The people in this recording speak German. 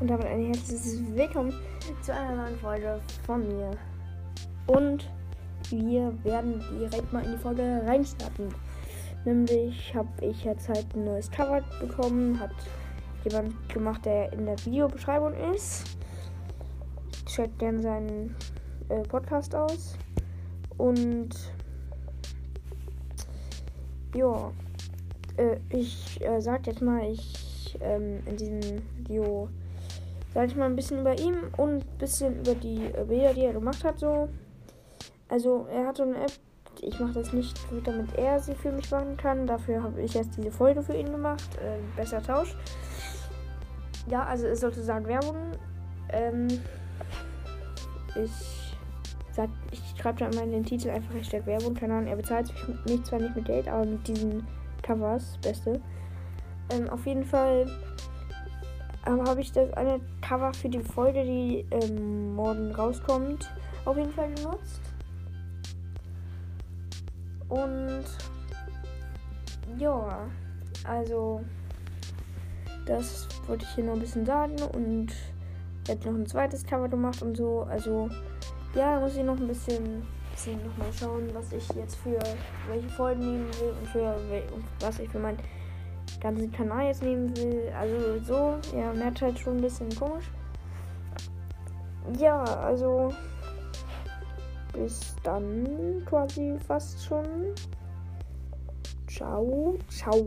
und damit ein herzliches Willkommen zu einer neuen Folge von mir. Und wir werden direkt mal in die Folge reinstarten. Nämlich habe ich jetzt halt ein neues Cover bekommen, hat jemand gemacht, der in der Videobeschreibung ist. Checkt gerne seinen äh, Podcast aus. Und ja, äh, ich äh, sag jetzt mal, ich ähm, in diesem Video sage ich mal ein bisschen über ihn und ein bisschen über die Bilder, die er gemacht hat. So, also er hat so eine App. Ich mache das nicht, damit er sie für mich machen kann. Dafür habe ich jetzt diese Folge für ihn gemacht. Äh, besser Tausch. Ja, also ist sozusagen Werbung. Ähm, ich ich schreibe da immer in den Titel einfach Hashtag Werbung. Keine Ahnung, er bezahlt mich zwar nicht mit Geld, aber mit diesen Covers, beste. Ähm, auf jeden Fall ähm, habe ich das eine Cover für die Folge, die ähm, morgen rauskommt, auf jeden Fall genutzt. Und ja, also das wollte ich hier noch ein bisschen sagen und jetzt noch ein zweites Cover gemacht und so. Also ja, muss ich noch ein bisschen, noch mal schauen, was ich jetzt für welche Folgen nehmen will und für was ich für meinen ganzen Kanal jetzt nehmen will. Also so, ja, merkt halt schon ein bisschen komisch. Ja, also bis dann quasi fast schon. Ciao, ciao.